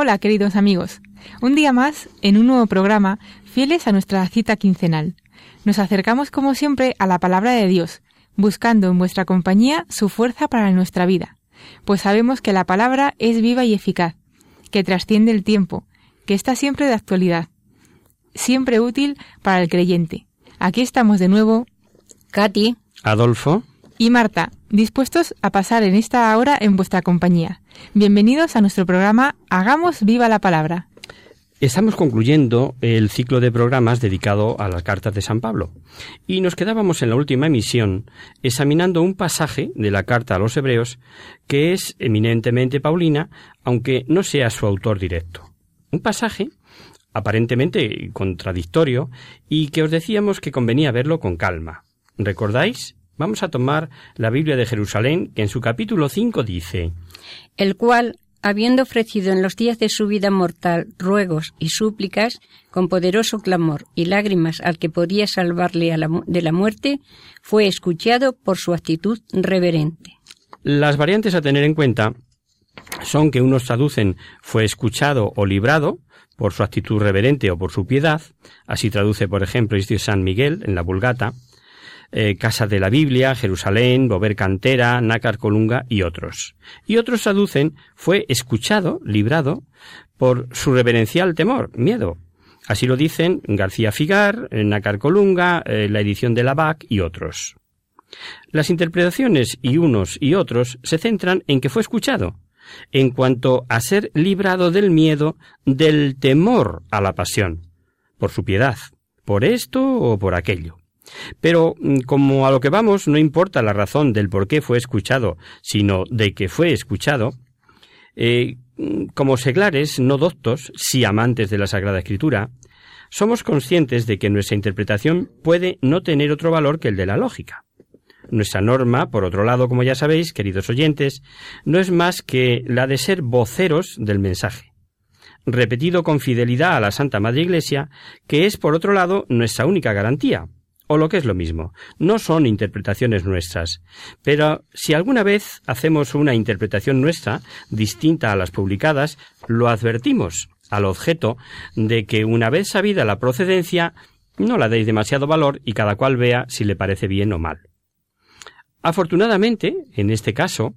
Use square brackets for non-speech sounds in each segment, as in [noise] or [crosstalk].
Hola, queridos amigos. Un día más, en un nuevo programa, fieles a nuestra cita quincenal. Nos acercamos, como siempre, a la palabra de Dios, buscando en vuestra compañía su fuerza para nuestra vida, pues sabemos que la palabra es viva y eficaz, que trasciende el tiempo, que está siempre de actualidad, siempre útil para el creyente. Aquí estamos de nuevo, Katy, Adolfo, y Marta, dispuestos a pasar en esta hora en vuestra compañía. Bienvenidos a nuestro programa Hagamos viva la palabra. estamos concluyendo el ciclo de programas dedicado a las cartas de San Pablo y nos quedábamos en la última emisión examinando un pasaje de la carta a los hebreos que es eminentemente paulina, aunque no sea su autor directo. Un pasaje aparentemente contradictorio y que os decíamos que convenía verlo con calma. ¿Recordáis? Vamos a tomar la Biblia de Jerusalén, que en su capítulo 5 dice el cual, habiendo ofrecido en los días de su vida mortal ruegos y súplicas, con poderoso clamor y lágrimas al que podía salvarle a la de la muerte, fue escuchado por su actitud reverente. Las variantes a tener en cuenta son que unos traducen fue escuchado o librado por su actitud reverente o por su piedad, así traduce por ejemplo este San Miguel en la Vulgata, eh, Casa de la Biblia, Jerusalén, Bover Cantera, Nácar Colunga y otros. Y otros traducen fue escuchado, librado, por su reverencial temor, miedo. Así lo dicen García Figar, eh, Nácar Colunga, eh, la edición de la BAC y otros. Las interpretaciones y unos y otros se centran en que fue escuchado, en cuanto a ser librado del miedo, del temor a la pasión, por su piedad, por esto o por aquello. Pero mm, como a lo que vamos no importa la razón del por qué fue escuchado, sino de que fue escuchado, eh, mm, como seglares no doctos, si amantes de la Sagrada Escritura, somos conscientes de que nuestra interpretación puede no tener otro valor que el de la lógica. Nuestra norma, por otro lado, como ya sabéis, queridos oyentes, no es más que la de ser voceros del mensaje, repetido con fidelidad a la Santa Madre Iglesia, que es, por otro lado, nuestra única garantía, o lo que es lo mismo, no son interpretaciones nuestras. Pero si alguna vez hacemos una interpretación nuestra, distinta a las publicadas, lo advertimos al objeto de que una vez sabida la procedencia, no la deis demasiado valor y cada cual vea si le parece bien o mal. Afortunadamente, en este caso,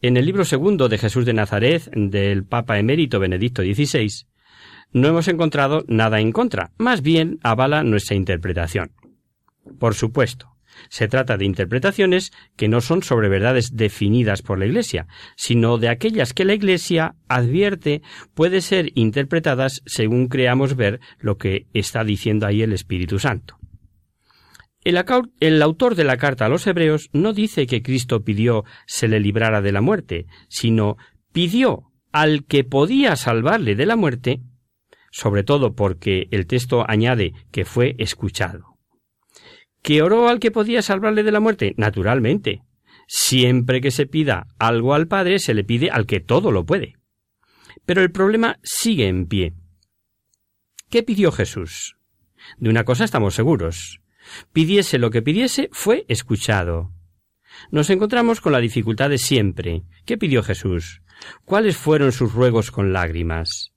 en el libro segundo de Jesús de Nazaret del Papa emérito Benedicto XVI, no hemos encontrado nada en contra, más bien avala nuestra interpretación. Por supuesto, se trata de interpretaciones que no son sobre verdades definidas por la Iglesia, sino de aquellas que la Iglesia advierte puede ser interpretadas según creamos ver lo que está diciendo ahí el Espíritu Santo. El, autor de la carta a los hebreos no dice que Cristo pidió se le librara de la muerte, sino pidió al que podía salvarle de la muerte, sobre todo porque el texto añade que fue escuchado. ¿Que oró al que podía salvarle de la muerte? Naturalmente. Siempre que se pida algo al Padre, se le pide al que todo lo puede. Pero el problema sigue en pie. ¿Qué pidió Jesús? De una cosa estamos seguros. Pidiese lo que pidiese, fue escuchado. Nos encontramos con la dificultad de siempre. ¿Qué pidió Jesús? ¿Cuáles fueron sus ruegos con lágrimas?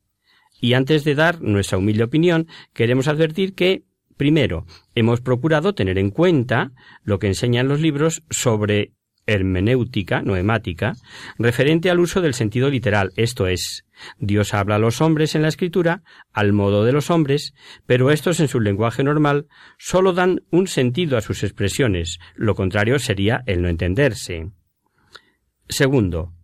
Y antes de dar nuestra humilde opinión, queremos advertir que, primero, hemos procurado tener en cuenta lo que enseñan los libros sobre hermenéutica, noemática, referente al uso del sentido literal, esto es, Dios habla a los hombres en la escritura al modo de los hombres, pero estos en su lenguaje normal sólo dan un sentido a sus expresiones, lo contrario sería el no entenderse. Segundo,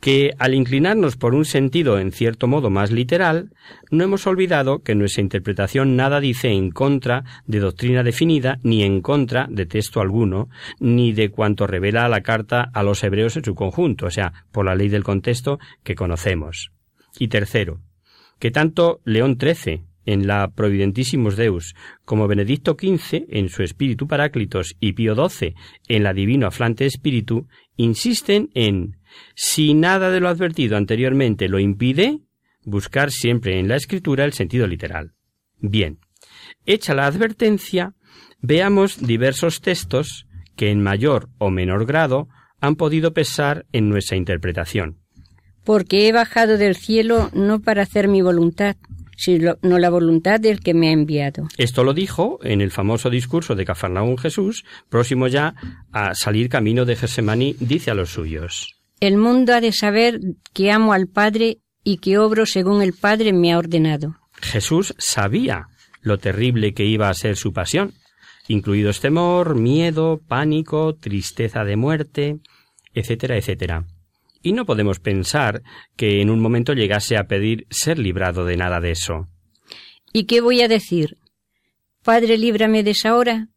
que al inclinarnos por un sentido en cierto modo más literal, no hemos olvidado que nuestra interpretación nada dice en contra de doctrina definida, ni en contra de texto alguno, ni de cuanto revela la carta a los hebreos en su conjunto, o sea, por la ley del contexto que conocemos. Y tercero, que tanto León XIII en la Providentissimus Deus, como Benedicto XV en su Espíritu Paráclitos y Pío XII en la Divino Aflante Espíritu, insisten en si nada de lo advertido anteriormente lo impide, buscar siempre en la escritura el sentido literal. Bien, hecha la advertencia, veamos diversos textos que en mayor o menor grado han podido pesar en nuestra interpretación. Porque he bajado del cielo no para hacer mi voluntad, sino la voluntad del que me ha enviado. Esto lo dijo en el famoso discurso de Cafarnaún Jesús, próximo ya a salir camino de Gesemaní, dice a los suyos. El mundo ha de saber que amo al Padre y que obro según el Padre me ha ordenado. Jesús sabía lo terrible que iba a ser su pasión, incluidos temor, miedo, pánico, tristeza de muerte, etcétera, etcétera. Y no podemos pensar que en un momento llegase a pedir ser librado de nada de eso. ¿Y qué voy a decir? Padre, líbrame de esa hora.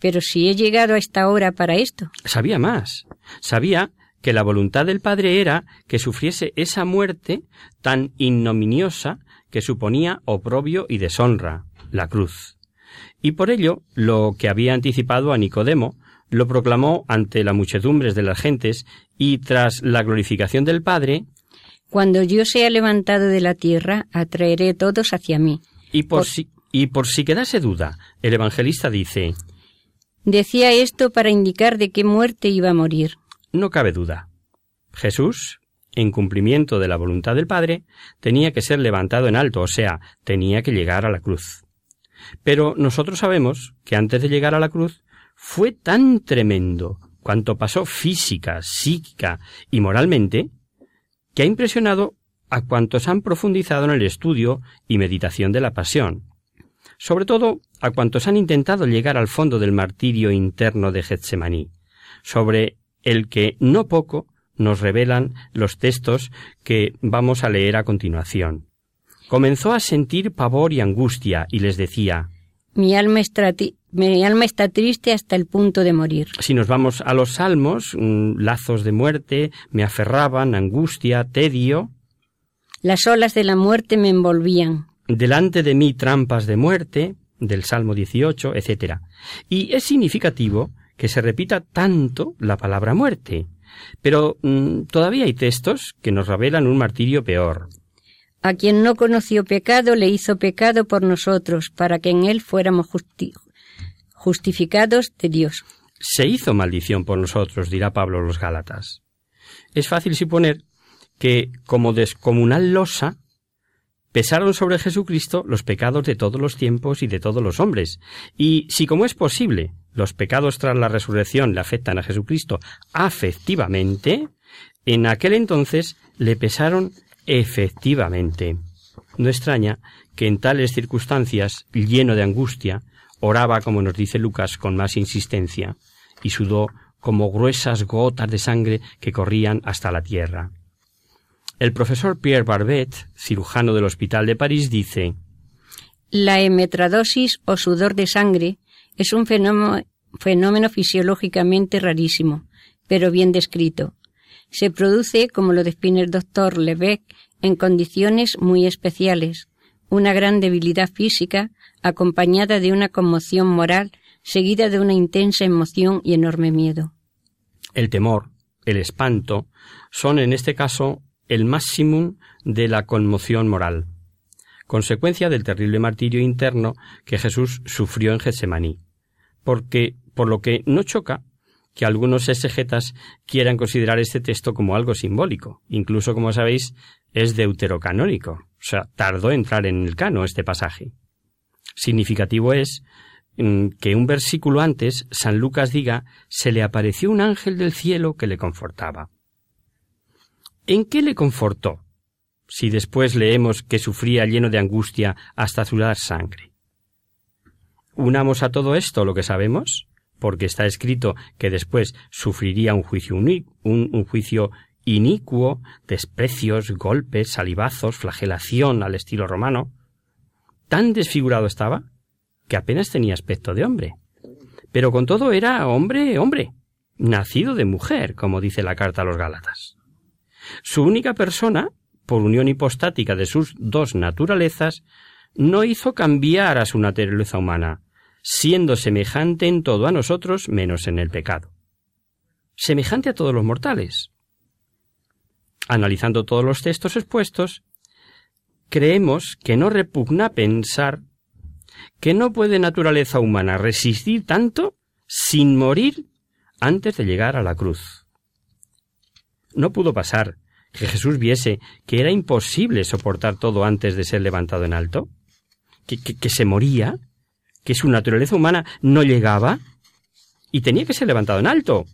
Pero si he llegado a esta hora para esto. Sabía más. Sabía que la voluntad del Padre era que sufriese esa muerte tan ignominiosa que suponía oprobio y deshonra, la cruz. Y por ello, lo que había anticipado a Nicodemo, lo proclamó ante las muchedumbres de las gentes y tras la glorificación del Padre, Cuando yo sea levantado de la tierra, atraeré todos hacia mí. Y por, Si, y por si quedase duda, el evangelista dice, Decía esto para indicar de qué muerte iba a morir. No cabe duda. Jesús, en cumplimiento de la voluntad del Padre, tenía que ser levantado en alto, o sea, tenía que llegar a la cruz. Pero nosotros sabemos que antes de llegar a la cruz fue tan tremendo cuanto pasó física, psíquica y moralmente, que ha impresionado a cuantos han profundizado en el estudio y meditación de la pasión, sobre todo a cuantos han intentado llegar al fondo del martirio interno de Getsemaní, sobre el que no poco nos revelan los textos que vamos a leer a continuación. Comenzó a sentir pavor y angustia y les decía Mi alma, está mi alma está triste hasta el punto de morir. Si nos vamos a los salmos, mm, lazos de muerte me aferraban, angustia, tedio. Las olas de la muerte me envolvían. Delante de mí trampas de muerte, del Salmo 18, etc. Y es significativo que se repita tanto la palabra muerte. Pero mm, todavía hay textos que nos revelan un martirio peor. A quien no conoció pecado le hizo pecado por nosotros, para que en él fuéramos justi justificados de Dios. Se hizo maldición por nosotros, dirá Pablo a los Gálatas. Es fácil suponer que, como descomunal losa, pesaron sobre Jesucristo los pecados de todos los tiempos y de todos los hombres. Y si como es posible los pecados tras la resurrección le afectan a Jesucristo afectivamente, en aquel entonces le pesaron efectivamente. No extraña que en tales circunstancias, lleno de angustia, oraba, como nos dice Lucas, con más insistencia, y sudó como gruesas gotas de sangre que corrían hasta la tierra. El profesor Pierre Barbet, cirujano del Hospital de París, dice La hemetradosis o sudor de sangre es un fenómeno, fisiológicamente rarísimo, pero bien descrito. Se produce, como lo define el doctor Lebec, en condiciones muy especiales, una gran debilidad física acompañada de una conmoción moral seguida de una intensa emoción y enorme miedo. El temor, el espanto, son en este caso el máximo de la conmoción moral, consecuencia del terrible martirio interno que Jesús sufrió en Getsemaní, porque por lo que no choca que algunos exegetas quieran considerar este texto como algo simbólico, incluso como sabéis es deuterocanónico, o sea, tardó en entrar en el cano este pasaje. Significativo es mm, que un versículo antes San Lucas diga, se le apareció un ángel del cielo que le confortaba. ¿En qué le confortó? Si después leemos que sufría lleno de angustia hasta sudar sangre. Unamos a todo esto lo que sabemos, porque está escrito que después sufriría un juicio, un, un juicio inicuo, desprecios, golpes, salivazos, flagelación al estilo romano. Tan desfigurado estaba que apenas tenía aspecto de hombre. Pero con todo era hombre, hombre, nacido de mujer, como dice la carta a los Gálatas. Su única persona, por unión hipostática de sus dos naturalezas, no hizo cambiar a su naturaleza humana, siendo semejante en todo a nosotros menos en el pecado. Semejante a todos los mortales. Analizando todos los textos expuestos, creemos que no repugna pensar que no puede naturaleza humana resistir tanto sin morir antes de llegar a la cruz. No pudo pasar que Jesús viese que era imposible soportar todo antes de ser levantado en alto, que, que, se moría, que su naturaleza humana no llegaba y tenía que ser levantado en alto.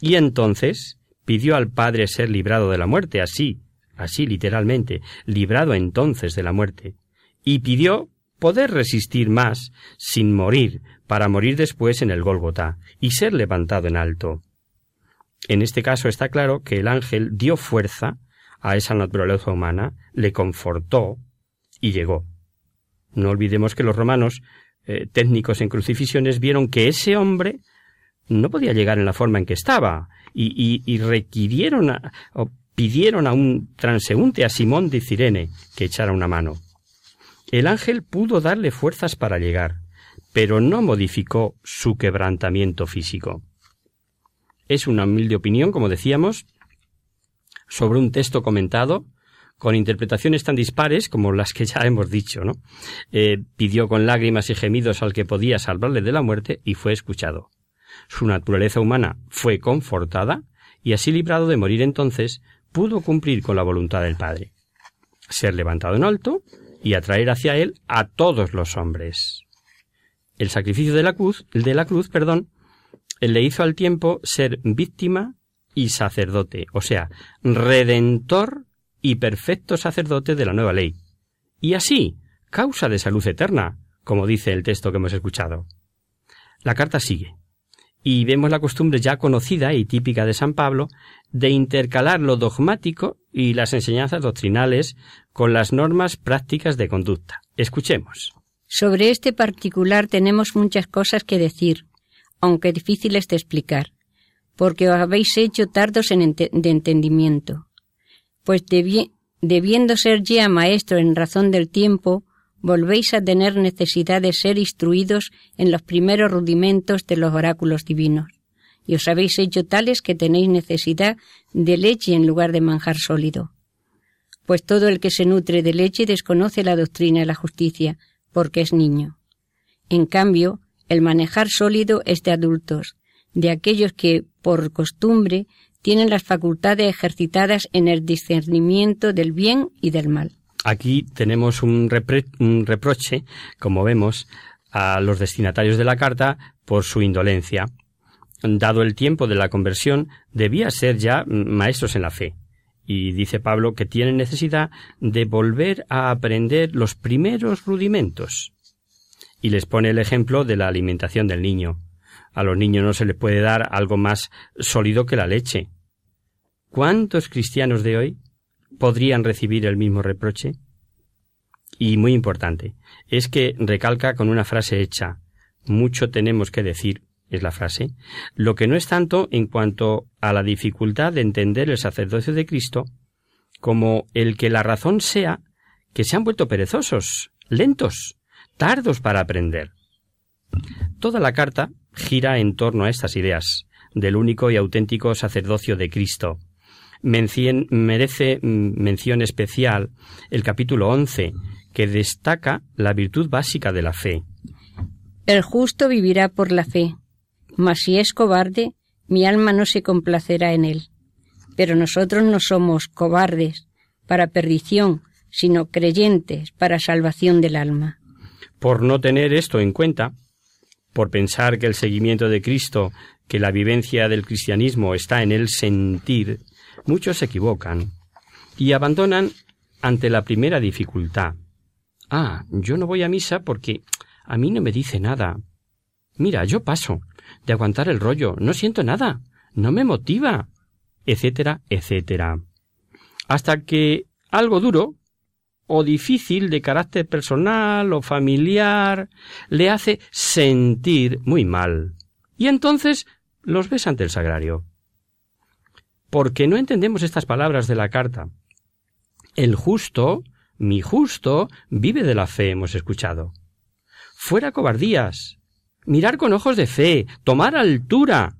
Y entonces pidió al Padre ser librado de la muerte, así, así literalmente, librado entonces de la muerte, y pidió poder resistir más sin morir, para morir después en el Gólgota y ser levantado en alto. En este caso está claro que el ángel dio fuerza a esa naturaleza humana, le confortó y llegó. No olvidemos que los romanos, eh, técnicos en crucifixiones, vieron que ese hombre no podía llegar en la forma en que estaba y, requirieron o pidieron a un transeúnte, a Simón de Cirene, que echara una mano. El ángel pudo darle fuerzas para llegar, pero no modificó su quebrantamiento físico. Es una humilde opinión, como decíamos, sobre un texto comentado, con interpretaciones tan dispares como las que ya hemos dicho, ¿no? Eh, pidió con lágrimas y gemidos al que podía salvarle de la muerte y fue escuchado. Su naturaleza humana fue confortada y así librado de morir entonces, pudo cumplir con la voluntad del Padre. Ser levantado en alto y atraer hacia él a todos los hombres. El sacrificio de la cruz, de la cruz, perdón, le hizo al tiempo ser víctima y sacerdote, o sea, redentor y perfecto sacerdote de la nueva ley. Y así, causa de salud eterna, como dice el texto que hemos escuchado. La carta sigue. Y vemos la costumbre ya conocida y típica de San Pablo de intercalar lo dogmático y las enseñanzas doctrinales con las normas prácticas de conducta. Escuchemos. Sobre este particular tenemos muchas cosas que decir, aunque difíciles de explicar, porque os habéis hecho tardos en de entendimiento. Pues debiendo ser ya maestro en razón del tiempo, volvéis a tener necesidad de ser instruidos en los primeros rudimentos de los oráculos divinos, y os habéis hecho tales que tenéis necesidad de leche en lugar de manjar sólido. Pues todo el que se nutre de leche desconoce la doctrina de la justicia, porque es niño. En cambio, el manejar sólido es de adultos, de aquellos que, por costumbre, tienen las facultades ejercitadas en el discernimiento del bien y del mal. Aquí tenemos un, reproche, como vemos, a los destinatarios de la carta por su indolencia. Dado el tiempo de la conversión, debía ser ya maestros en la fe. Y dice Pablo que tienen necesidad de volver a aprender los primeros rudimentos. Y les pone el ejemplo de la alimentación del niño. A los niños no se les puede dar algo más sólido que la leche. ¿Cuántos cristianos de hoy podrían recibir el mismo reproche? Y muy importante, es que recalca con una frase hecha, mucho tenemos que decir, es la frase, lo que no es tanto en cuanto a la dificultad de entender el sacerdocio de Cristo, como el que la razón sea que se han vuelto perezosos, lentos, tardos para aprender. Toda la carta gira en torno a estas ideas del único y auténtico sacerdocio de Cristo. merece mención especial el capítulo 11, que destaca la virtud básica de la fe. El justo vivirá por la fe, mas si es cobarde, mi alma no se complacerá en él. Pero nosotros no somos cobardes para perdición, sino creyentes para salvación del alma. Por no tener esto en cuenta, por pensar que el seguimiento de Cristo, que la vivencia del cristianismo está en el sentir, muchos se equivocan y abandonan ante la primera dificultad. Ah, yo no voy a misa porque a mí no me dice nada. Mira, yo paso de aguantar el rollo, no siento nada, no me motiva, etcétera, etcétera. Hasta que algo duro, o difícil de carácter personal o familiar le hace sentir muy mal. Y entonces los ves ante el sagrario. Porque no entendemos estas palabras de la carta. El justo, mi justo, vive de la fe, hemos escuchado. Fuera cobardías. Mirar con ojos de fe, tomar altura,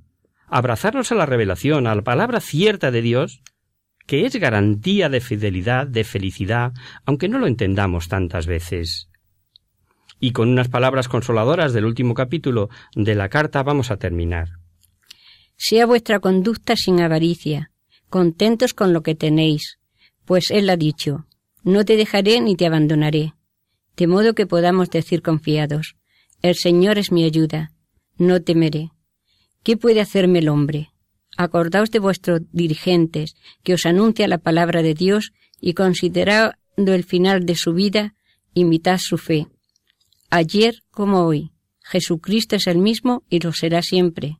abrazarnos a la revelación, a la palabra cierta de Dios, que es garantía de fidelidad, de felicidad, aunque no lo entendamos tantas veces. Y con unas palabras consoladoras del último capítulo de la carta vamos a terminar. Sea vuestra conducta sin avaricia, contentos con lo que tenéis, pues Él ha dicho, no te dejaré ni te abandonaré, de modo que podamos decir confiados, el Señor es mi ayuda, no temeré. ¿Qué puede hacerme el hombre? Acordaos de vuestros dirigentes, que os anuncia la palabra de Dios, y considerando el final de su vida, imitad su fe. Ayer como hoy, Jesucristo es el mismo y lo será siempre.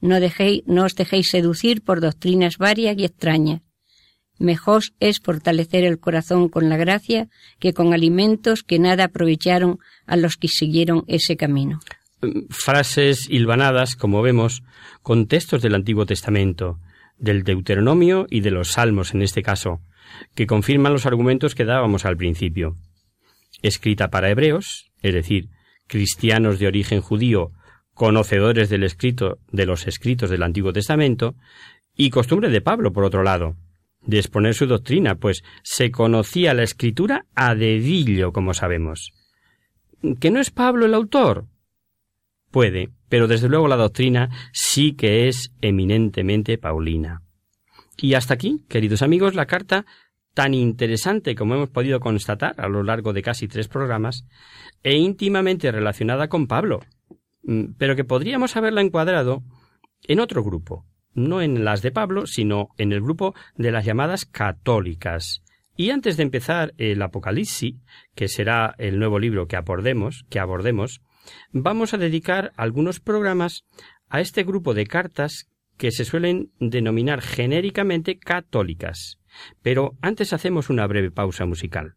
No, dejéis, no os dejéis seducir por doctrinas varias y extrañas. Mejor es fortalecer el corazón con la gracia que con alimentos que nada aprovecharon a los que siguieron ese camino frases hilvanadas, como vemos, con textos del Antiguo Testamento, del Deuteronomio y de los Salmos en este caso, que confirman los argumentos que dábamos al principio. Escrita para hebreos, es decir, cristianos de origen judío, conocedores del escrito de los escritos del Antiguo Testamento, y costumbre de Pablo, por otro lado, de exponer su doctrina, pues se conocía la escritura a dedillo, como sabemos. ¿Que no es Pablo el autor? Puede, pero desde luego la doctrina sí que es eminentemente paulina. Y hasta aquí, queridos amigos, la carta tan interesante como hemos podido constatar a lo largo de casi tres programas, e íntimamente relacionada con Pablo, mm, pero que podríamos haberla encuadrado en otro grupo, no en las de Pablo, sino en el grupo de las llamadas católicas. Y antes de empezar el Apocalipsis, que será el nuevo libro que abordemos, que abordemos, vamos a dedicar algunos programas a este grupo de cartas que se suelen denominar genéricamente católicas. Pero antes hacemos una breve pausa musical.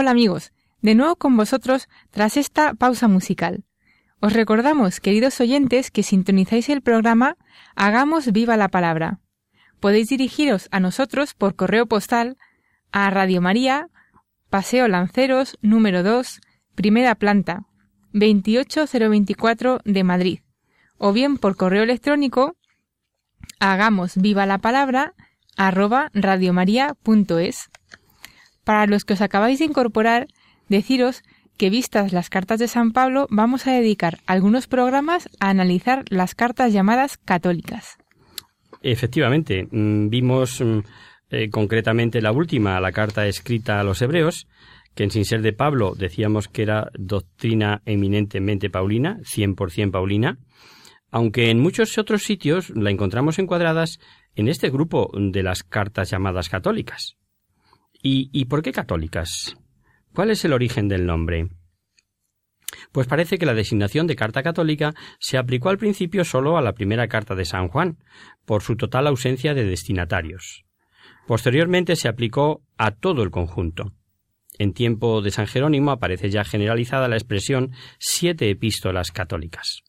Hola amigos, de nuevo con vosotros tras esta pausa musical. Os recordamos, queridos oyentes, que sintonizáis el programa Hagamos viva la palabra. Podéis dirigiros a nosotros por correo postal a Radio María, Paseo Lanceros, número 2, primera planta, 28024 de Madrid, o bien por correo electrónico hagamos viva la palabra arroba radiomaria.es. Para los que os acabáis de incorporar, deciros que vistas las cartas de San Pablo vamos a dedicar algunos programas a analizar las cartas llamadas católicas. Efectivamente, mm, vimos mm, eh, concretamente la última, la carta escrita a los hebreos, que sin ser de Pablo decíamos que era doctrina eminentemente paulina, 100% paulina, aunque en muchos otros sitios la encontramos encuadradas en este grupo de las cartas llamadas católicas. ¿Y, ¿Y por qué católicas? ¿Cuál es el origen del nombre? Pues parece que la designación de carta católica se aplicó al principio solo a la primera carta de San Juan, por su total ausencia de destinatarios. Posteriormente se aplicó a todo el conjunto. En tiempo de San Jerónimo aparece ya generalizada la expresión siete epístolas católicas.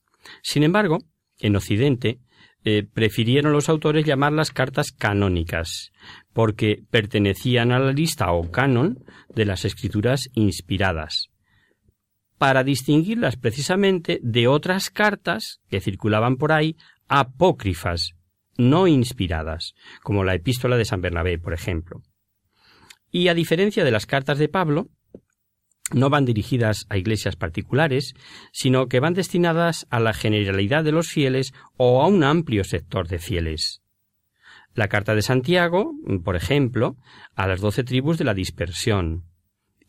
Sin embargo, en Occidente, eh, prefirieron los autores llamarlas cartas canónicas, porque pertenecían a la lista o canon de las escrituras inspiradas, para distinguirlas precisamente de otras cartas que circulaban por ahí apócrifas, no inspiradas, como la epístola de San Bernabé, por ejemplo. Y a diferencia de las cartas de Pablo, no van dirigidas a iglesias particulares, sino que van destinadas a la generalidad de los fieles o a un amplio sector de fieles. La carta de Santiago, por ejemplo, a las doce tribus de la dispersión,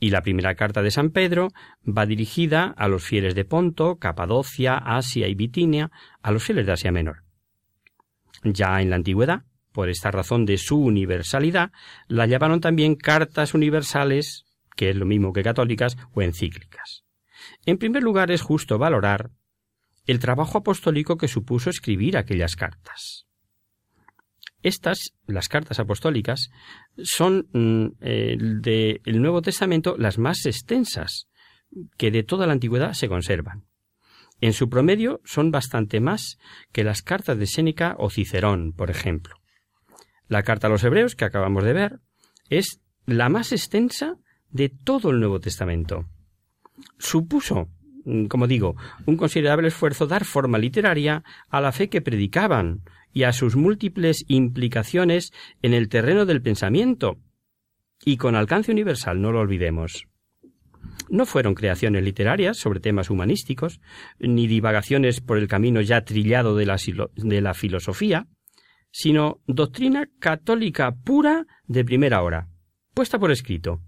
y la primera carta de San Pedro va dirigida a los fieles de Ponto, Capadocia, Asia y Bitinia, a los fieles de Asia Menor. Ya en la antigüedad, por esta razón de su universalidad, la llamaron también cartas universales que es lo mismo que católicas, o encíclicas. En primer lugar, es justo valorar el trabajo apostólico que supuso escribir aquellas cartas. Estas, las cartas apostólicas, son mm, del Nuevo Testamento las más extensas que de toda la antigüedad se conservan. En su promedio son bastante más que las cartas de Séneca o Cicerón, por ejemplo. La carta a los hebreos que acabamos de ver es la más extensa de todo el Nuevo Testamento. Supuso, mm, como digo, un considerable esfuerzo dar forma literaria a la fe que predicaban y a sus múltiples implicaciones en el terreno del pensamiento, y con alcance universal, no lo olvidemos. No fueron creaciones literarias sobre temas humanísticos, ni divagaciones por el camino ya trillado de la, filosofía, sino doctrina católica pura de primera hora, puesta por escrito,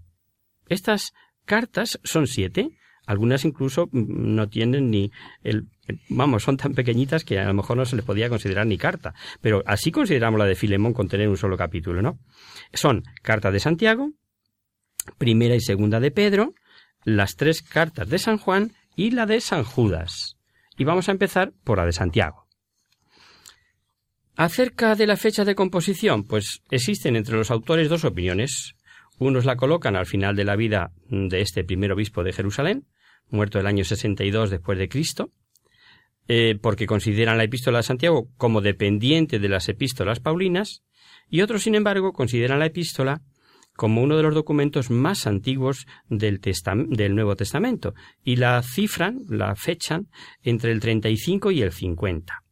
estas cartas son siete, algunas incluso mm, no tienen ni el, vamos, son tan pequeñitas que a lo mejor no se les podía considerar ni carta, pero así consideramos la de Filemón con tener un solo capítulo, ¿no? Son carta de Santiago, primera y segunda de Pedro, las tres cartas de San Juan y la de San Judas. Y vamos a empezar por la de Santiago. Acerca de la fecha de composición, pues existen entre los autores dos opiniones. Unos la colocan al final de la vida de este primer obispo de Jerusalén, muerto el año 62 después de Cristo, eh, porque consideran la epístola de Santiago como dependiente de las epístolas paulinas, y otros, sin embargo, consideran la epístola como uno de los documentos más antiguos del, Nuevo Testamento, y la cifran, la fechan, entre el 35 y el 50.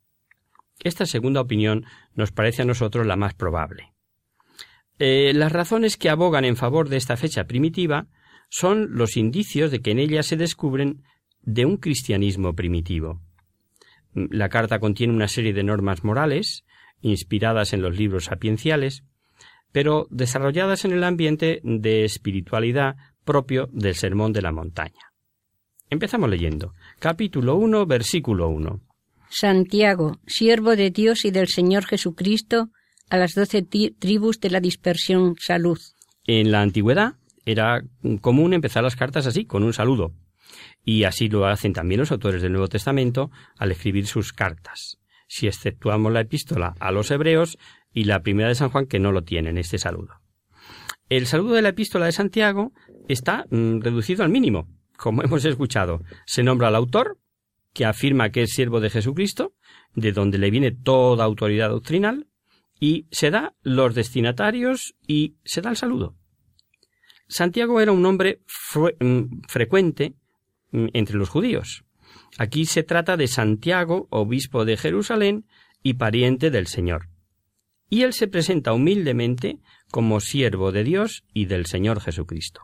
Esta segunda opinión nos parece a nosotros la más probable. Eh, las razones que abogan en favor de esta fecha primitiva son los indicios de que en ella se descubren de un cristianismo primitivo. La carta contiene una serie de normas morales, inspiradas en los libros sapienciales, pero desarrolladas en el ambiente de espiritualidad propio del Sermón de la Montaña. Empezamos leyendo. Capítulo 1, versículo 1. Santiago, siervo de Dios y del Señor Jesucristo, a las doce tribus de la dispersión salud. En la antigüedad era común empezar las cartas así, con un saludo. Y así lo hacen también los autores del Nuevo Testamento al escribir sus cartas. Si exceptuamos la epístola a los hebreos y la primera de San Juan que no lo tienen, este saludo. El saludo de la epístola de Santiago está mm, reducido al mínimo, como [laughs] hemos escuchado. Se nombra al autor, que afirma que es siervo de Jesucristo, de donde le viene toda autoridad doctrinal, y se da los destinatarios y se da el saludo. Santiago era un nombre mm, frecuente mm, entre los judíos. Aquí se trata de Santiago, obispo de Jerusalén y pariente del Señor. Y él se presenta humildemente como siervo de Dios y del Señor Jesucristo.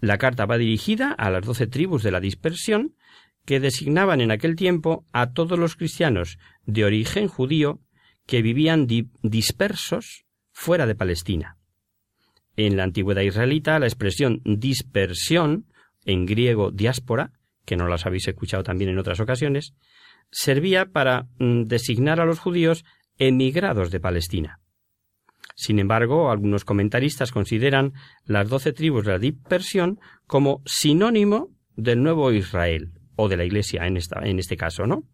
La carta va dirigida a las doce tribus de la dispersión, que designaban en aquel tiempo a todos los cristianos de origen judío que vivían dispersos fuera de Palestina. En la antigüedad israelita, la expresión dispersión, en griego diáspora, que no las habéis escuchado también en otras ocasiones, servía para mm, designar a los judíos emigrados de Palestina. Sin embargo, algunos comentaristas consideran las doce tribus de la dispersión como sinónimo del nuevo Israel, o de la Iglesia en, esta, en este caso, ¿no?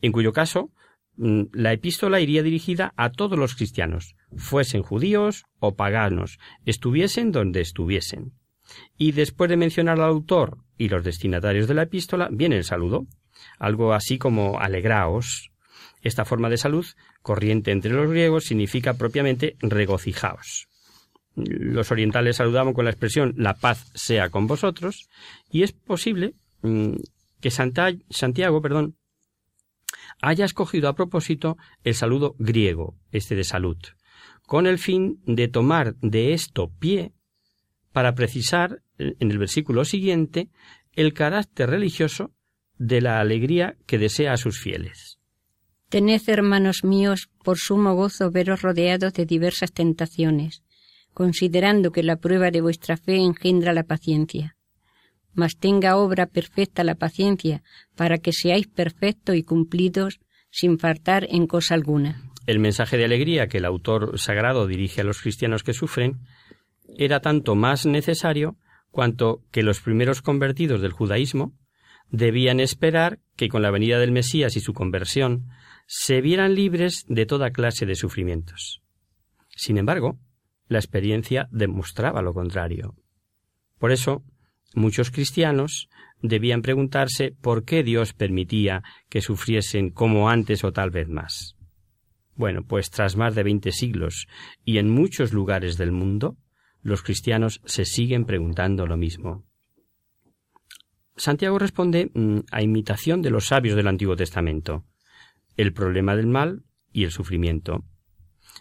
En cuyo caso, la epístola iría dirigida a todos los cristianos, fuesen judíos o paganos, estuviesen donde estuviesen. Y después de mencionar al autor y los destinatarios de la epístola, viene el saludo, algo así como alegraos. Esta forma de salud, corriente entre los griegos, significa propiamente regocijaos. Los orientales saludamos con la expresión la paz sea con vosotros, y es posible mm, que Santiago, perdón, haya escogido a propósito el saludo griego, este de salud, con el fin de tomar de esto pie para precisar en el versículo siguiente el carácter religioso de la alegría que desea a sus fieles. Tened, hermanos míos, por sumo gozo veros rodeados de diversas tentaciones, considerando que la prueba de vuestra fe engendra la paciencia mas tenga obra perfecta la paciencia, para que seáis perfectos y cumplidos sin faltar en cosa alguna. El mensaje de alegría que el autor sagrado dirige a los cristianos que sufren era tanto más necesario cuanto que los primeros convertidos del judaísmo debían esperar que con la venida del Mesías y su conversión se vieran libres de toda clase de sufrimientos. Sin embargo, la experiencia demostraba lo contrario. Por eso, Muchos cristianos debían preguntarse por qué Dios permitía que sufriesen como antes o tal vez más. Bueno, pues tras más de veinte siglos y en muchos lugares del mundo, los cristianos se siguen preguntando lo mismo. Santiago responde mm, a imitación de los sabios del Antiguo Testamento, el problema del mal y el sufrimiento.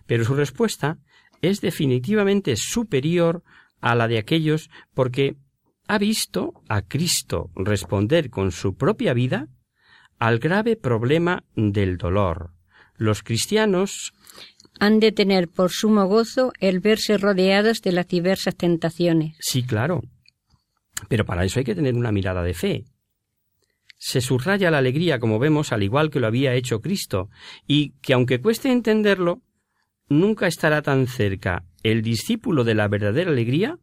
Pero su respuesta es definitivamente superior a la de aquellos porque ha visto a Cristo responder con su propia vida al grave problema del dolor. Los cristianos han de tener por sumo gozo el verse rodeados de las diversas tentaciones. Sí, claro. Pero para eso hay que tener una mirada de fe. Se subraya la alegría, como vemos, al igual que lo había hecho Cristo, y que aunque cueste entenderlo, nunca estará tan cerca el discípulo de la verdadera alegría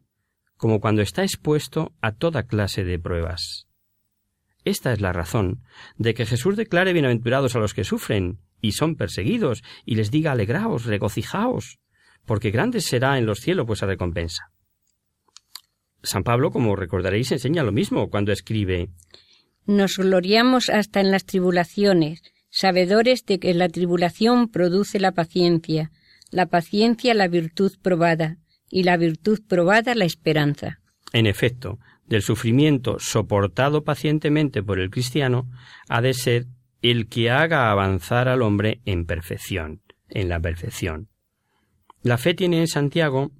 como cuando está expuesto a toda clase de pruebas. Esta es la razón de que Jesús declare bienaventurados a los que sufren y son perseguidos, y les diga alegraos, regocijaos, porque grande será en los cielos vuestra recompensa. San Pablo, como recordaréis, enseña lo mismo cuando escribe Nos gloriamos hasta en las tribulaciones, sabedores de que la tribulación produce la paciencia, la paciencia la virtud probada, y la virtud probada la esperanza. En efecto, del sufrimiento soportado pacientemente por el cristiano ha de ser el que haga avanzar al hombre en perfección, en la perfección. La fe tiene en Santiago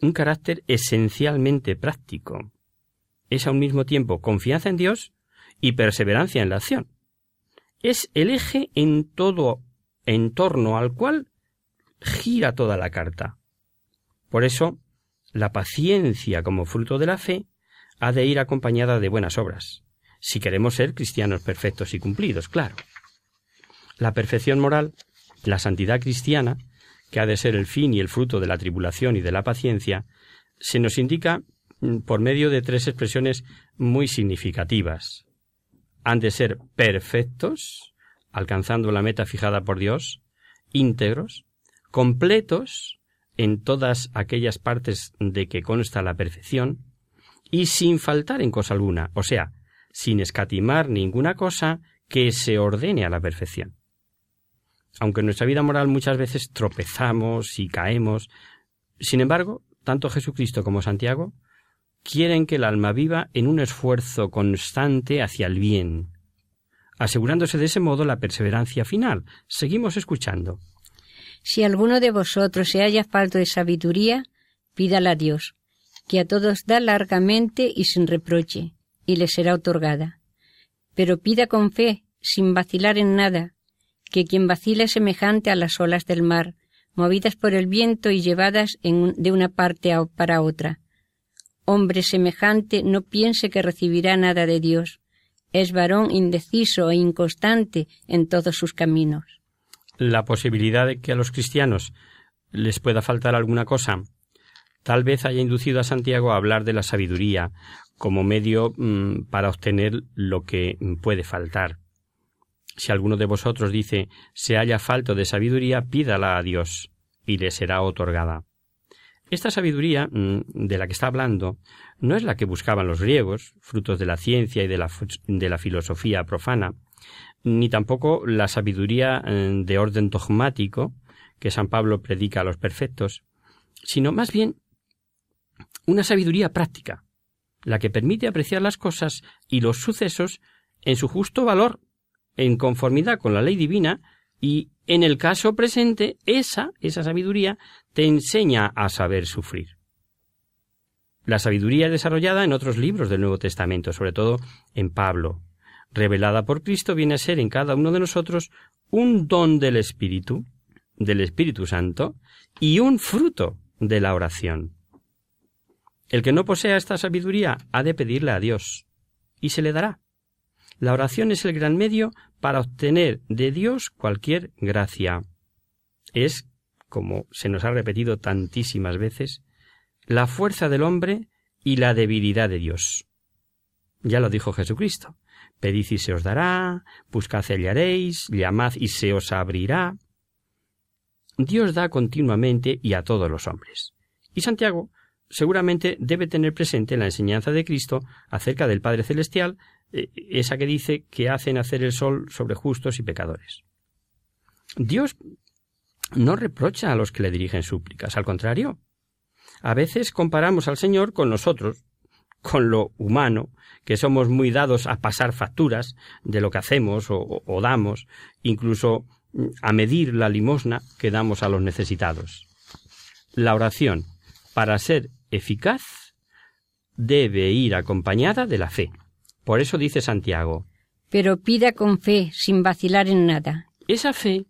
un carácter esencialmente práctico. Es a un mismo tiempo confianza en Dios y perseverancia en la acción. Es el eje en todo en torno al cual gira toda la carta. Por eso, la paciencia como fruto de la fe ha de ir acompañada de buenas obras, si queremos ser cristianos perfectos y cumplidos, claro. La perfección moral, la santidad cristiana, que ha de ser el fin y el fruto de la tribulación y de la paciencia, se nos indica mm, por medio de tres expresiones muy significativas. Han de ser perfectos, alcanzando la meta fijada por Dios, íntegros, completos, en todas aquellas partes de que consta la perfección, y sin faltar en cosa alguna, o sea, sin escatimar ninguna cosa que se ordene a la perfección. Aunque en nuestra vida moral muchas veces tropezamos y caemos, sin embargo, tanto Jesucristo como Santiago quieren que el alma viva en un esfuerzo constante hacia el bien, asegurándose de ese modo la perseverancia final. Seguimos escuchando. Si alguno de vosotros se haya falto de sabiduría, pídala a Dios, que a todos da largamente y sin reproche, y le será otorgada. Pero pida con fe, sin vacilar en nada, que quien vacila es semejante a las olas del mar, movidas por el viento y llevadas de una parte para otra. Hombre semejante no piense que recibirá nada de Dios. Es varón indeciso e inconstante en todos sus caminos. La posibilidad de que a los cristianos les pueda faltar alguna cosa tal vez haya inducido a Santiago a hablar de la sabiduría como medio mm, para obtener lo que puede faltar. Si alguno de vosotros dice se haya falto de sabiduría, pídala a Dios, y le será otorgada. Esta sabiduría mm, de la que está hablando no es la que buscaban los griegos, frutos de la ciencia y de la, de la filosofía profana, ni tampoco la sabiduría mm, de orden dogmático que San Pablo predica a los perfectos, sino más bien una sabiduría práctica, la que permite apreciar las cosas y los sucesos en su justo valor en conformidad con la ley divina y en el caso presente esa, esa sabiduría te enseña a saber sufrir. La sabiduría es desarrollada en otros libros del Nuevo Testamento, sobre todo en Pablo. Revelada por Cristo viene a ser en cada uno de nosotros un don del Espíritu, del Espíritu Santo, y un fruto de la oración. El que no posea esta sabiduría ha de pedirle a Dios, y se le dará. La oración es el gran medio para obtener de Dios cualquier gracia. Es, como se nos ha repetido tantísimas veces, la fuerza del hombre y la debilidad de Dios. Ya lo dijo Jesucristo. Pedid y se os dará, buscad y hallaréis, llamad y se os abrirá. Dios da continuamente y a todos los hombres. Y Santiago seguramente debe tener presente la enseñanza de Cristo acerca del Padre Celestial eh, esa que dice que hace nacer el sol sobre justos y pecadores. Dios no reprocha a los que le dirigen súplicas, al contrario. A veces comparamos al Señor con nosotros, con lo humano, que somos muy dados a pasar facturas de lo que hacemos o, o damos, incluso mm, a medir la limosna que damos a los necesitados. La oración, para ser eficaz, debe ir acompañada de la fe. Por eso dice Santiago. Pero pida con fe, sin vacilar en nada. Esa fe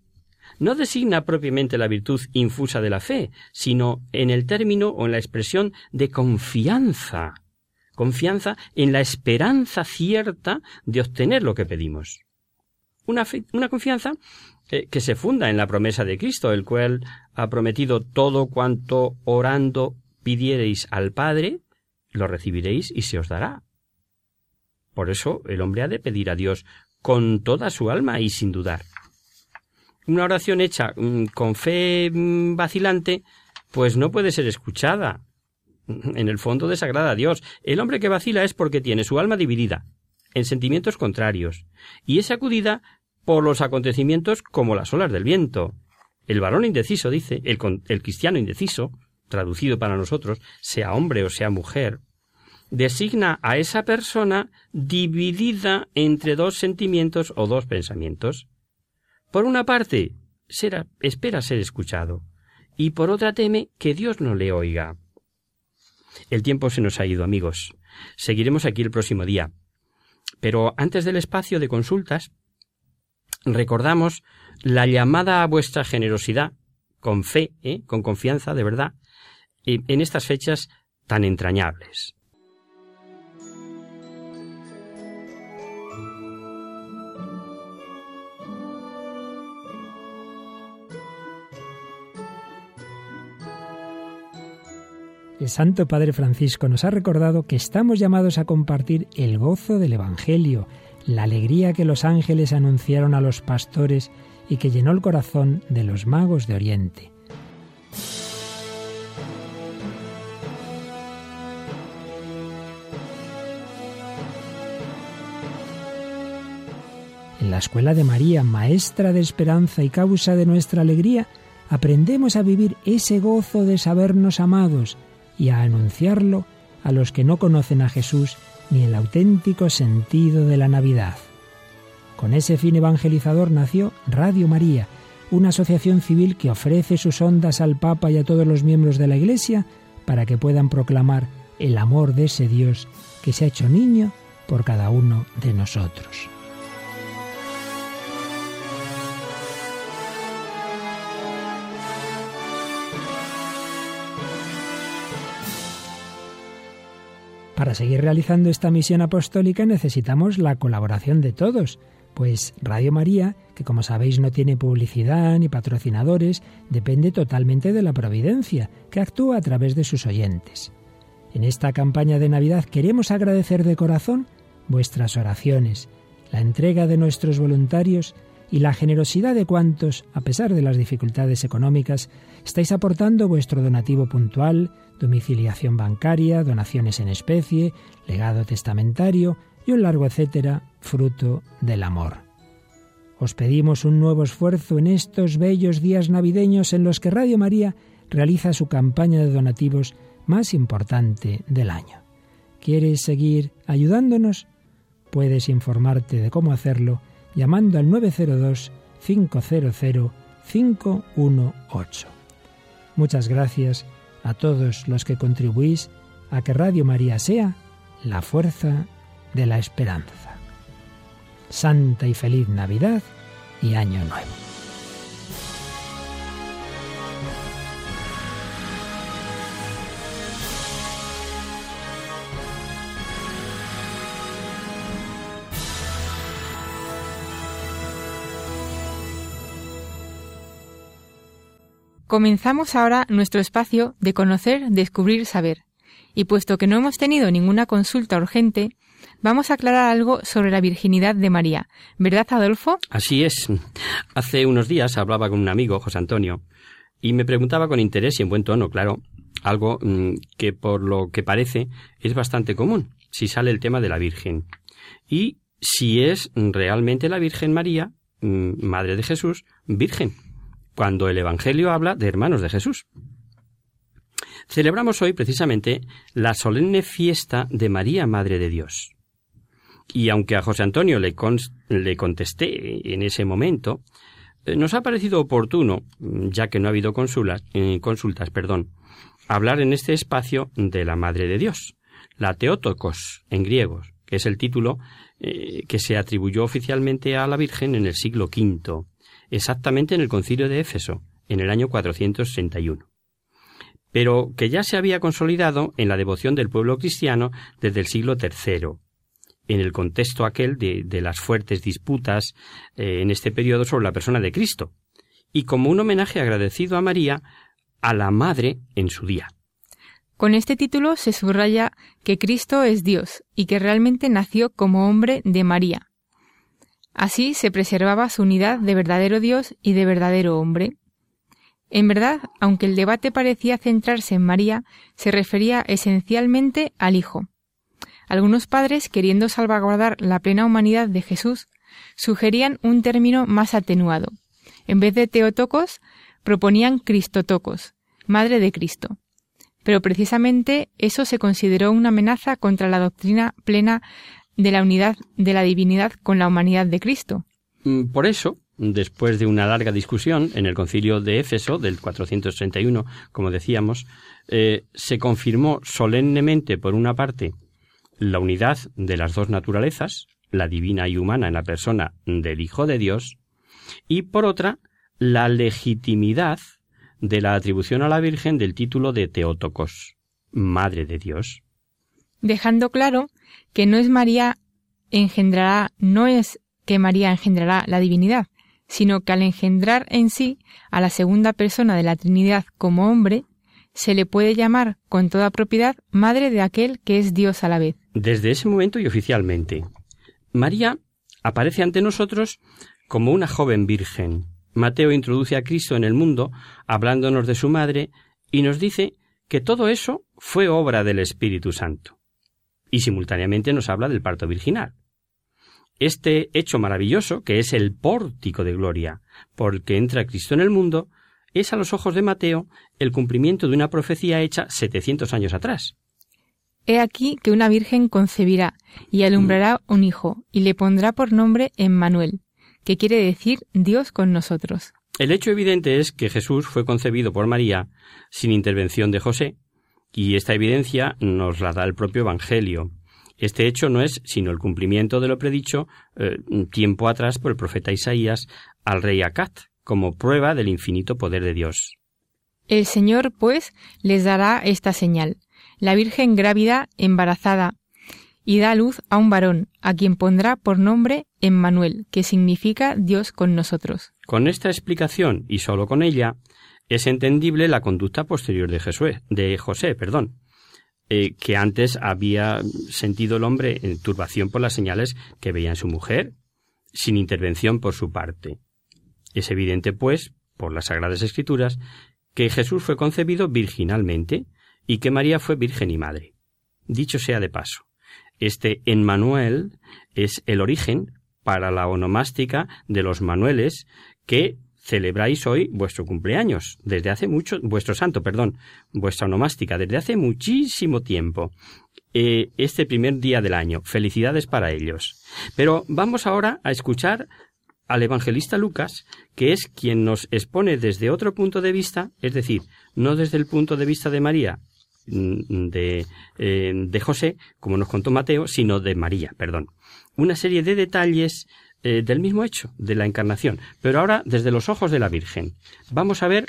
no designa propiamente la virtud infusa de la fe, sino en el término o en la expresión de confianza. Confianza en la esperanza cierta de obtener lo que pedimos. Una, una confianza eh, que se funda en la promesa de Cristo, el cual ha prometido todo cuanto orando pidiereis al Padre, lo recibiréis y se os dará. Por eso el hombre ha de pedir a Dios con toda su alma y sin dudar. Una oración hecha mm, con fe mm, vacilante, pues no puede ser escuchada. En el fondo desagrada a Dios. El hombre que vacila es porque tiene su alma dividida, en sentimientos contrarios, y es sacudida por los acontecimientos como las olas del viento. El varón indeciso, dice, el, el cristiano indeciso, traducido para nosotros, sea hombre o sea mujer, designa a esa persona dividida entre dos sentimientos o dos pensamientos. Por una parte, espera ser escuchado, y por otra teme que Dios no le oiga. El tiempo se nos ha ido, amigos. Seguiremos aquí el próximo día. Pero antes del espacio de consultas, recordamos la llamada a vuestra generosidad, con fe, ¿eh? con confianza, de verdad, en estas fechas tan entrañables. el Santo Padre Francisco nos ha recordado que estamos llamados a compartir el gozo del Evangelio, la alegría que los ángeles anunciaron a los pastores y que llenó el corazón de los magos de Oriente. En la escuela de María, maestra de esperanza y causa de nuestra alegría, aprendemos a vivir ese gozo de sabernos amados, y a anunciarlo a los que no conocen a Jesús ni el auténtico sentido de la Navidad. Con ese fin evangelizador nació Radio María, una asociación civil que ofrece sus ondas al Papa y a todos los miembros de la Iglesia para que puedan proclamar el amor de ese Dios que se ha hecho niño por cada uno de nosotros. Para seguir realizando esta misión apostólica necesitamos la colaboración de todos, pues Radio María, que como sabéis no tiene publicidad ni patrocinadores, depende totalmente de la providencia, que actúa a través de sus oyentes. En esta campaña de Navidad queremos agradecer de corazón vuestras oraciones, la entrega de nuestros voluntarios y la generosidad de cuantos, a pesar de las dificultades económicas, estáis aportando vuestro donativo puntual, domiciliación bancaria, donaciones en especie, legado testamentario y un largo etcétera, fruto del amor. Os pedimos un nuevo esfuerzo en estos bellos días navideños en los que Radio María realiza su campaña de donativos más importante del año. ¿Quieres seguir ayudándonos? Puedes informarte de cómo hacerlo llamando al 902 500 518. Muchas gracias a todos los que contribuís a que Radio María sea la fuerza de la esperanza. Santa y feliz Navidad y Año Nuevo. Comenzamos ahora nuestro espacio de conocer, descubrir, saber. Y puesto que no hemos tenido ninguna consulta urgente, vamos a aclarar algo sobre la virginidad de María. ¿Verdad, Adolfo? Así es. Hace unos días hablaba con un amigo, José Antonio, y me preguntaba con interés y en buen tono, claro, algo mm, que por lo que parece es bastante común, si sale el tema de la Virgen. Y si es realmente la Virgen María, mm, Madre de Jesús, Virgen cuando el Evangelio habla de hermanos de Jesús. Celebramos hoy precisamente la solemne fiesta de María, Madre de Dios. Y aunque a José Antonio le, le contesté en ese momento, eh, nos ha parecido oportuno, ya que no ha habido consulas, eh, consultas, perdón, hablar en este espacio de la Madre de Dios, la Teotokos en griego, que es el título eh, que se atribuyó oficialmente a la Virgen en el siglo V exactamente en el concilio de Éfeso, en el año 461 pero que ya se había consolidado en la devoción del pueblo cristiano desde el siglo III, en el contexto aquel de, las fuertes disputas eh, en este periodo sobre la persona de Cristo, y como un homenaje agradecido a María, a la Madre en su día. Con este título se subraya que Cristo es Dios y que realmente nació como hombre de María, Así se preservaba su unidad de verdadero Dios y de verdadero hombre. En verdad, aunque el debate parecía centrarse en María, se refería esencialmente al Hijo. Algunos padres, queriendo salvaguardar la plena humanidad de Jesús, sugerían un término más atenuado. En vez de Teotocos, proponían Cristotocos, Madre de Cristo. Pero precisamente eso se consideró una amenaza contra la doctrina plena de la unidad de la divinidad con la humanidad de Cristo. Mm, por eso, después de una larga discusión en el concilio de Éfeso del 461, como decíamos, eh, se confirmó solemnemente, por una parte, la unidad de las dos naturalezas, la divina y humana en la persona del Hijo de Dios, y por otra, la legitimidad de la atribución a la Virgen del título de Teotocos, Madre de Dios. Dejando claro que no es María engendrará, no es que María engendrará la divinidad, sino que al engendrar en sí a la segunda persona de la Trinidad como hombre, se le puede llamar con toda propiedad madre de aquel que es Dios a la vez. Desde ese momento y oficialmente, María aparece ante nosotros como una joven virgen. Mateo introduce a Cristo en el mundo, hablándonos de su madre, y nos dice que todo eso fue obra del Espíritu Santo y simultáneamente nos habla del parto virginal. Este hecho maravilloso, que es el pórtico de gloria, por el que entra Cristo en el mundo, es a los ojos de Mateo el cumplimiento de una profecía hecha setecientos años atrás. He aquí que una virgen concebirá y alumbrará un hijo y le pondrá por nombre Emmanuel, que quiere decir Dios con nosotros. El hecho evidente es que Jesús fue concebido por María sin intervención de José, y esta evidencia nos la da el propio Evangelio. Este hecho no es sino el cumplimiento de lo predicho eh, tiempo atrás por el profeta Isaías al rey Acat, como prueba del infinito poder de Dios. El Señor, pues, les dará esta señal. La Virgen grávida, embarazada, y da luz a un varón, a quien pondrá por nombre Emmanuel, que significa Dios con nosotros. Con esta explicación, y sólo con ella, es entendible la conducta posterior de, Josué, de José, perdón, eh, que antes había sentido el hombre en turbación por las señales que veía en su mujer, sin intervención por su parte. Es evidente, pues, por las Sagradas Escrituras, que Jesús fue concebido virginalmente y que María fue virgen y madre. Dicho sea de paso, este Emmanuel es el origen para la onomástica de los manueles que celebráis hoy vuestro cumpleaños, desde hace mucho, vuestro santo, perdón, vuestra onomástica, desde hace muchísimo tiempo. Eh, este primer día del año. Felicidades para ellos. Pero vamos ahora a escuchar al evangelista Lucas, que es quien nos expone desde otro punto de vista, es decir, no desde el punto de vista de María, mm, de, eh, de José, como nos contó Mateo, sino de María, perdón. Una serie de detalles eh, del mismo hecho, de la encarnación, pero ahora desde los ojos de la Virgen. Vamos a ver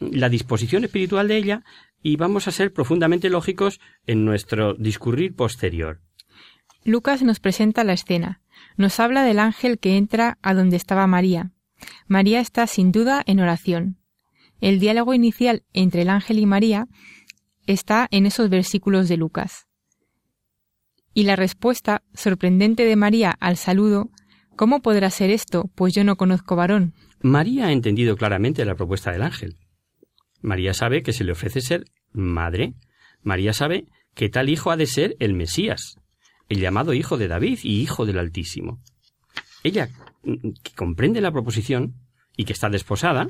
la disposición espiritual de ella y vamos a ser profundamente lógicos en nuestro discurrir posterior. Lucas nos presenta la escena. Nos habla del ángel que entra a donde estaba María. María está sin duda en oración. El diálogo inicial entre el ángel y María está en esos versículos de Lucas. Y la respuesta sorprendente de María al saludo ¿Cómo podrá ser esto? Pues yo no conozco varón. María ha entendido claramente la propuesta del ángel. María sabe que se le ofrece ser madre. María sabe que tal hijo ha de ser el Mesías, el llamado hijo de David y hijo del Altísimo. Ella, que comprende la proposición y que está desposada,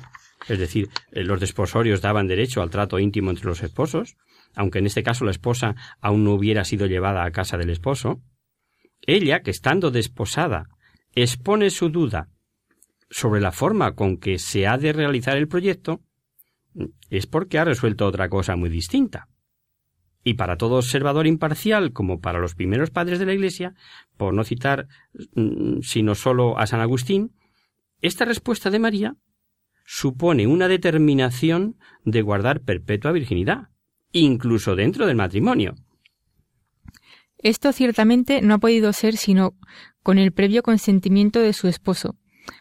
es decir, eh, los desposorios daban derecho al trato íntimo entre los esposos, aunque en este caso la esposa aún no hubiera sido llevada a casa del esposo, ella, que estando desposada expone su duda sobre la forma con que se ha de realizar el proyecto, es porque ha resuelto otra cosa muy distinta. Y para todo observador imparcial, como para los primeros padres de la Iglesia, por no citar mm, sino solo a San Agustín, esta respuesta de María supone una determinación de guardar perpetua virginidad, incluso dentro del matrimonio. Esto ciertamente no ha podido ser sino con el previo consentimiento de su esposo,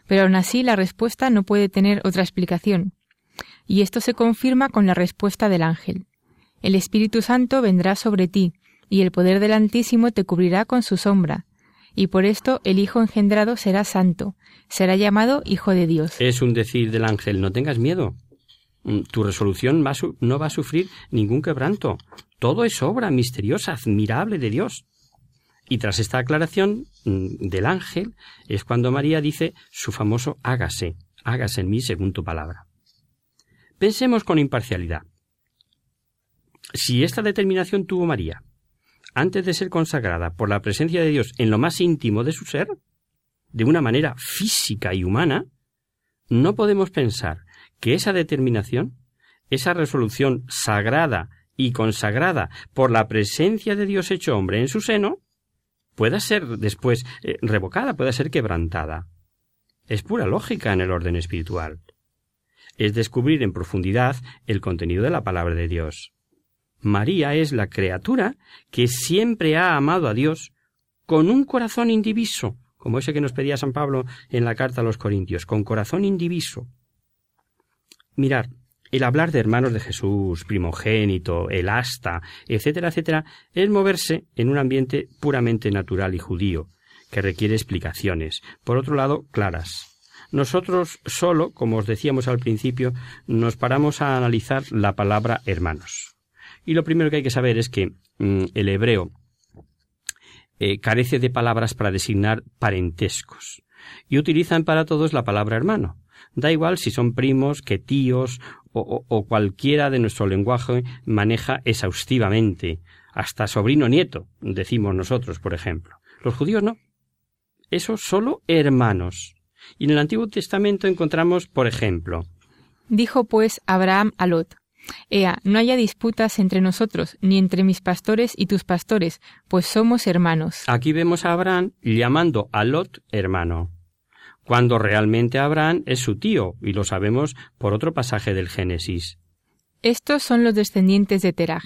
pero aún así la respuesta no puede tener otra explicación. Y esto se confirma con la respuesta del ángel. El Espíritu Santo vendrá sobre ti, y el poder del Altísimo te cubrirá con su sombra, y por esto el Hijo engendrado será santo, será llamado Hijo de Dios. Es un decir del ángel, no tengas miedo. Mm, tu resolución no va a sufrir ningún quebranto. Todo es obra misteriosa, admirable de Dios. Y tras esta aclaración mm, del ángel es cuando María dice su famoso hágase, hágase en mí según tu palabra. Pensemos con imparcialidad. Si esta determinación tuvo María antes de ser consagrada por la presencia de Dios en lo más íntimo de su ser, de una manera física y humana, no podemos pensar que esa determinación, esa resolución sagrada y consagrada por la presencia de Dios hecho hombre en su seno, pueda ser después eh, revocada, pueda ser quebrantada. Es pura lógica en el orden espiritual. Es descubrir en profundidad el contenido de la palabra de Dios. María es la criatura que siempre ha amado a Dios con un corazón indiviso, como ese que nos pedía San Pablo en la carta a los Corintios, con corazón indiviso. Mirar, el hablar de hermanos de Jesús, primogénito, el asta, etcétera, etcétera, es moverse en un ambiente puramente natural y judío, que requiere explicaciones, por otro lado, claras. Nosotros solo, como os decíamos al principio, nos paramos a analizar la palabra hermanos. Y lo primero que hay que saber es que mm, el hebreo eh, carece de palabras para designar parentescos y utilizan para todos la palabra hermano. Da igual si son primos, que tíos o, o cualquiera de nuestro lenguaje maneja exhaustivamente, hasta sobrino nieto, decimos nosotros, por ejemplo. Los judíos no. Eso solo hermanos. Y en el Antiguo Testamento encontramos, por ejemplo, Dijo pues Abraham a Lot, Ea, no haya disputas entre nosotros, ni entre mis pastores y tus pastores, pues somos hermanos. Aquí vemos a Abraham llamando a Lot hermano, cuando realmente Abraham es su tío, y lo sabemos por otro pasaje del Génesis. Estos son los descendientes de Teraj.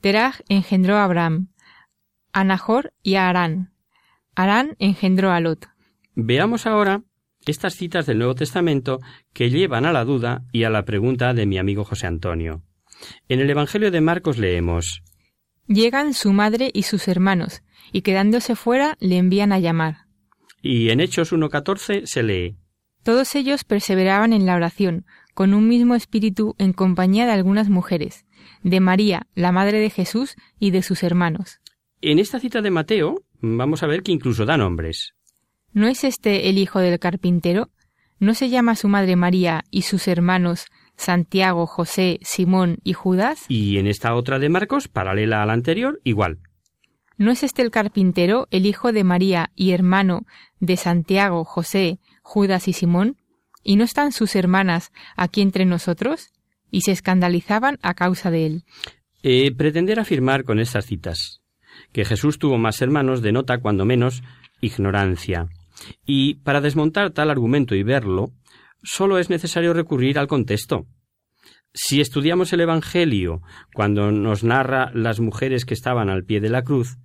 Teraj engendró a Abraham, a Nahor y a Arán. Arán engendró a Lot. Veamos ahora estas citas del Nuevo Testamento que llevan a la duda y a la pregunta de mi amigo José Antonio. En el Evangelio de Marcos leemos Llegan su madre y sus hermanos, y quedándose fuera le envían a llamar. Y en Hechos 1.14 se lee Todos ellos perseveraban en la oración, con un mismo espíritu en compañía de algunas mujeres, de María, la madre de Jesús, y de sus hermanos. En esta cita de Mateo vamos a ver que incluso da nombres. ¿No es este el hijo del carpintero? ¿No se llama su madre María y sus hermanos Santiago, José, Simón y Judas? Y en esta otra de Marcos, paralela a la anterior, igual. ¿No es este el carpintero, el hijo de María y hermano de Santiago, José, Judas y Simón? ¿Y no están sus hermanas aquí entre nosotros? Y se escandalizaban a causa de él. Eh, pretender afirmar con estas citas que Jesús tuvo más hermanos denota cuando menos ignorancia. Y para desmontar tal argumento y verlo, solo es necesario recurrir al contexto. Si estudiamos el Evangelio cuando nos narra las mujeres que estaban al pie de la cruz,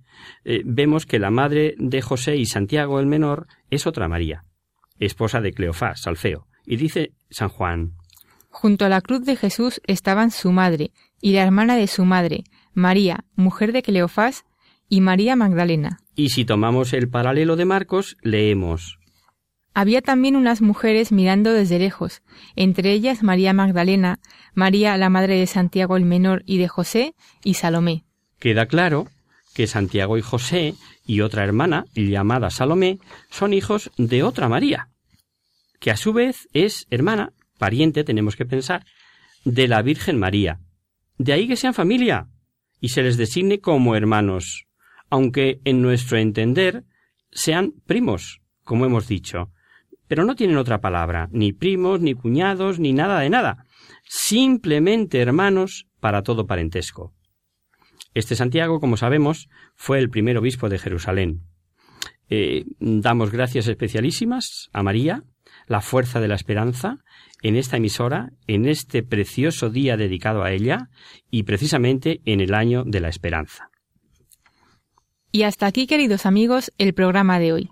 eh, vemos que la madre de José y Santiago el menor es otra María, esposa de Cleofás, Alfeo. Y dice San Juan, Junto a la cruz de Jesús estaban su madre y la hermana de su madre, María, mujer de Cleofás, y María Magdalena. y si tomamos el paralelo de Marcos, leemos, Había también unas mujeres mirando desde lejos, entre ellas María Magdalena, María la madre de Santiago el menor y de José, y Salomé. Queda claro que Santiago y José y otra hermana, llamada Salomé, son hijos de otra María, que a su vez es hermana, pariente, tenemos que pensar, de la Virgen María. De ahí que sean familia y se les designe como hermanos, aunque en nuestro entender sean primos, como hemos dicho. Pero no tienen otra palabra, ni primos, ni cuñados, ni nada de nada. Simplemente hermanos para todo parentesco. Este Santiago, como sabemos, fue el primer obispo de Jerusalén. Eh, damos gracias especialísimas a María, la fuerza de la esperanza, en esta emisora, en este precioso día dedicado a ella y precisamente en el año de la esperanza. Y hasta aquí, queridos amigos, el programa de hoy.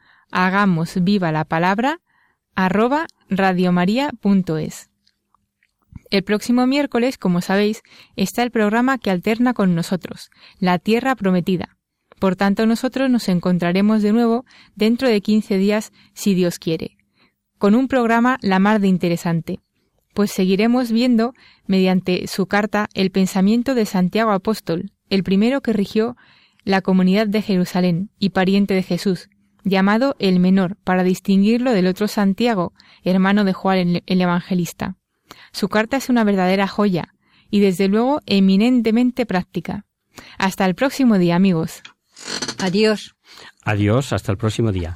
hagamos viva la palabra arroba radiomaria.es. El próximo miércoles, como sabéis, está el programa que alterna con nosotros, La Tierra Prometida. Por tanto, nosotros nos encontraremos de nuevo dentro de 15 días, si Dios quiere, con un programa la mar de interesante, pues seguiremos viendo, mediante su carta, el pensamiento de Santiago Apóstol, el primero que rigió la comunidad de Jerusalén y pariente de Jesús, llamado el menor, para distinguirlo del otro Santiago, hermano de Juan el, el Evangelista. Su carta es una verdadera joya y desde luego eminentemente práctica. Hasta el próximo día, amigos. Adiós. Adiós, hasta el próximo día.